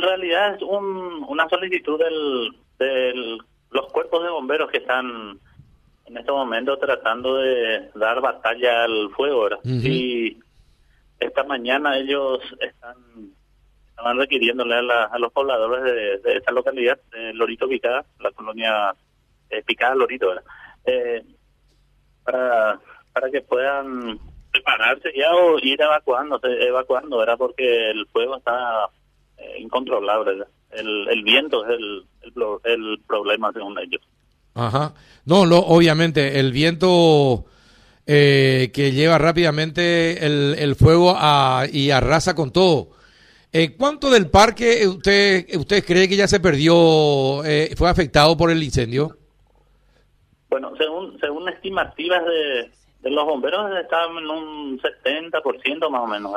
en realidad es un, una solicitud del, del los cuerpos de bomberos que están en este momento tratando de dar batalla al fuego. Y esta mañana ellos están estaban requiriéndole a, los pobladores de, de, esta localidad, de Lorito Picada, la colonia eh, Picada Lorito, eh, para, para que puedan prepararse ya o ir evacuando, evacuando, ¿verdad? Porque el fuego está incontrolable. El, el viento es el, el, problema, según ellos. Ajá. No, lo, obviamente, el viento eh, que lleva rápidamente el, el fuego a, y arrasa con todo. Eh, ¿Cuánto del parque usted, usted cree que ya se perdió, eh, fue afectado por el incendio? Bueno, según, según estimativas de, de los bomberos, estaban en un 70% más o menos.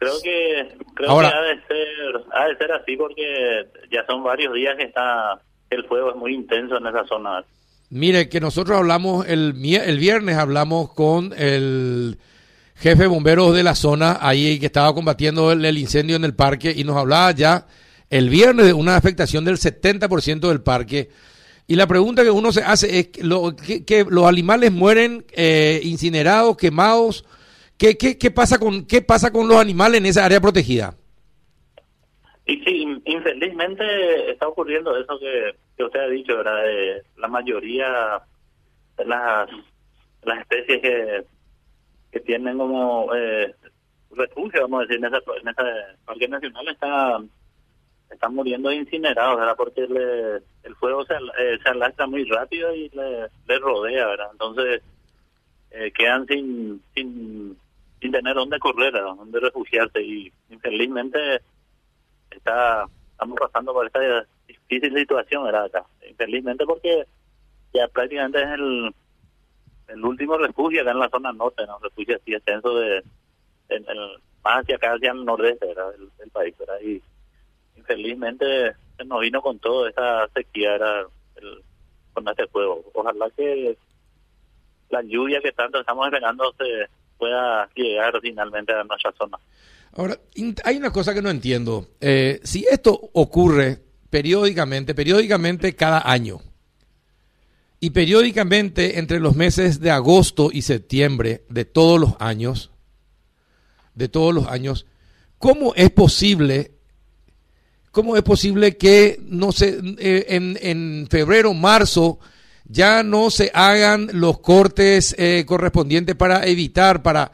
Creo que creo que ha de ser ha de ser así porque ya son varios días que está el fuego es muy intenso en esa zona. Mire que nosotros hablamos el el viernes hablamos con el jefe de bomberos de la zona ahí que estaba combatiendo el, incendio en el parque y nos hablaba ya el viernes de una afectación del 70% del parque. Y la pregunta que uno se hace es lo, que, los animales mueren eh, incinerados, quemados ¿Qué, qué, qué, pasa con, ¿Qué pasa con los animales en esa área protegida? Y sí, infelizmente está ocurriendo eso que, usted ha dicho, ¿verdad? la mayoría de las, las especies que, que tienen como eh, refugio, vamos a decir, en esa, en esa parque nacional está están muriendo incinerados, ¿verdad? Porque el fuego se, eh, se alastra muy rápido y le, le rodea, ¿verdad? Entonces eh, quedan sin tener dónde correr, a dónde refugiarse y infelizmente está estamos pasando por esta difícil situación ¿verdad? acá. Infelizmente porque ya prácticamente es el, el último refugio acá en la zona norte, ¿no? refugio así extenso de en el, más hacia acá hacia el nordeste Del, país, ¿verdad? y infelizmente se nos vino con todo esta sequía era el, con este fuego. Ojalá que la lluvia que tanto estamos esperando se pueda llegar finalmente a nuestra zona. Ahora, hay una cosa que no entiendo. Eh, si esto ocurre periódicamente, periódicamente cada año, y periódicamente entre los meses de agosto y septiembre de todos los años, de todos los años, ¿cómo es posible, cómo es posible que no se, eh, en, en febrero, marzo, ya no se hagan los cortes eh, correspondientes para evitar, para,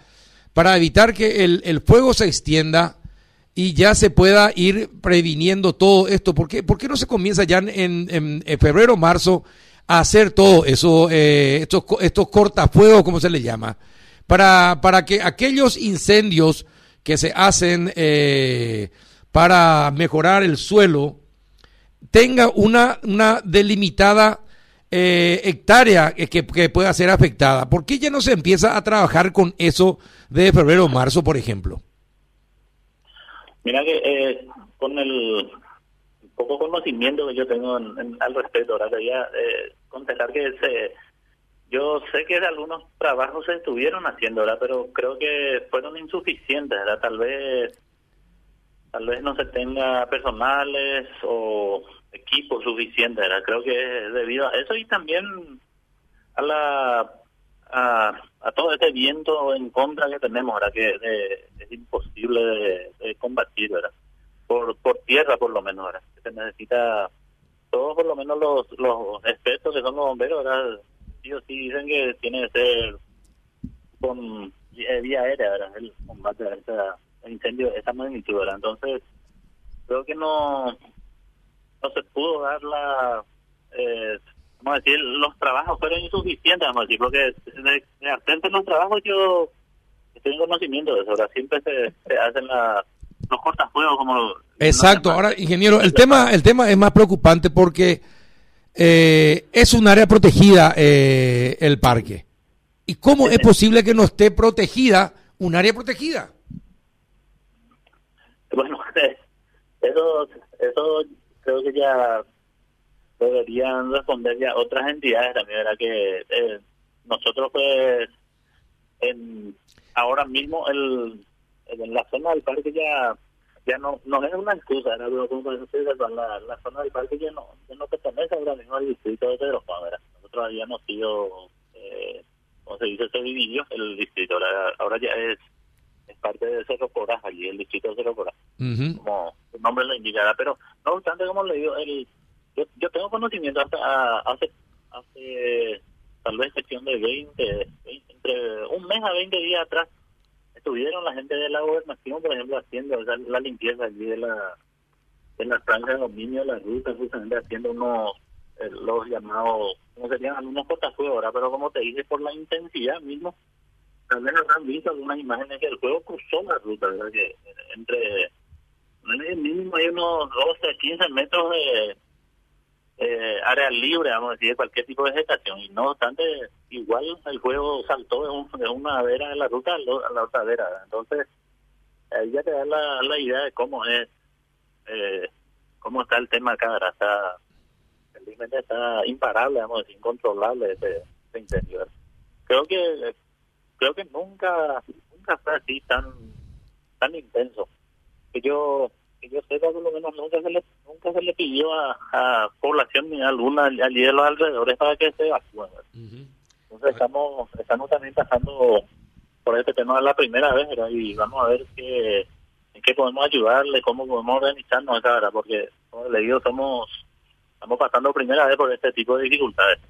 para evitar que el, fuego se extienda y ya se pueda ir previniendo todo esto. ¿Por qué, por qué no se comienza ya en, en, febrero, marzo a hacer todo eso, eh, estos, estos cortafuegos, como se le llama? Para, para que aquellos incendios que se hacen eh, para mejorar el suelo tenga una, una delimitada eh, hectárea que, que, pueda ser afectada. ¿Por qué ya no se empieza a trabajar con eso de febrero o marzo, por ejemplo? Mira que eh, con el poco conocimiento que yo tengo al respecto, ahora quería eh, contestar que se, yo sé que algunos trabajos se estuvieron haciendo, ¿verdad? pero creo que fueron insuficientes, ¿verdad? tal vez tal vez no se tenga personales o equipo suficiente, ¿verdad? creo que es debido a eso y también a la a, todo este viento en contra que tenemos, ¿verdad? que es imposible de, combatir, ¿verdad? Por, por tierra por lo menos, se necesita todos por lo menos los, los expertos que son los bomberos, ¿verdad? sí sí dicen que tiene que ser con vía aérea, ¿verdad? el combate a este incendio de esa magnitud, ¿verdad? entonces creo que no no se pudo dar la, eh, vamos a decir, los trabajos fueron insuficientes, vamos a decir, porque de, de los trabajos yo tengo conocimiento de eso, ahora siempre se, hacen la, los cortafuegos como... Exacto, ahora ingeniero, el tema, el tema es más preocupante porque eh, es un área protegida eh, el parque. ¿Y cómo es posible que no esté protegida un área protegida? Bueno, eso ya deberían responder ya otras entidades también, ¿verdad? Que eh, nosotros pues en, ahora mismo el, en la zona del parque ya ya no no es una excusa, era como la, la zona del parque ya no, ya no pertenece ahora mismo al distrito de Pedro Juan, nosotros habíamos sido, eh, como se dice, se dividió el distrito, ahora ya es es parte de Cerro Coraz, allí el distrito de Cerro Coraz, como su nombre lo indicará, pero no obstante, como le digo, el, yo, yo tengo conocimiento hasta hace, hace tal vez cuestión de 20, entre un mes a 20 días atrás, estuvieron la gente de la gobernación, por ejemplo, haciendo la limpieza allí de la de la franja de dominio de la ruta, justamente haciendo unos, eh, los llamados, ¿cómo serían? Algunos cortafuegos ahora, pero como te dije, por la intensidad mismo, tal vez han visto algunas imágenes que el juego cruzó la ruta, ¿verdad? Que entre, mínimo hay unos 12, 15 metros de área libre, vamos a decir, de cualquier tipo de vegetación. Y no obstante, igual el juego saltó de, una vera de la ruta a la otra vera. Entonces, ahí ya te da la, la idea de cómo es, eh, cómo está el tema acá. Está, realmente está imparable, vamos a incontrolable ese, interior. Creo que creo que nunca nunca fue así tan tan intenso. Que yo que yo sepa, por lo menos nunca se le, nunca se le pidió a, a población ni alguna allí de los alrededores para que se evacúen. Entonces estamos, estamos también pasando por este tema la primera vez y vamos a ver qué, en qué podemos ayudarle, cómo podemos organizarnos esa porque como le digo, somos, estamos pasando primera vez por este tipo de dificultades.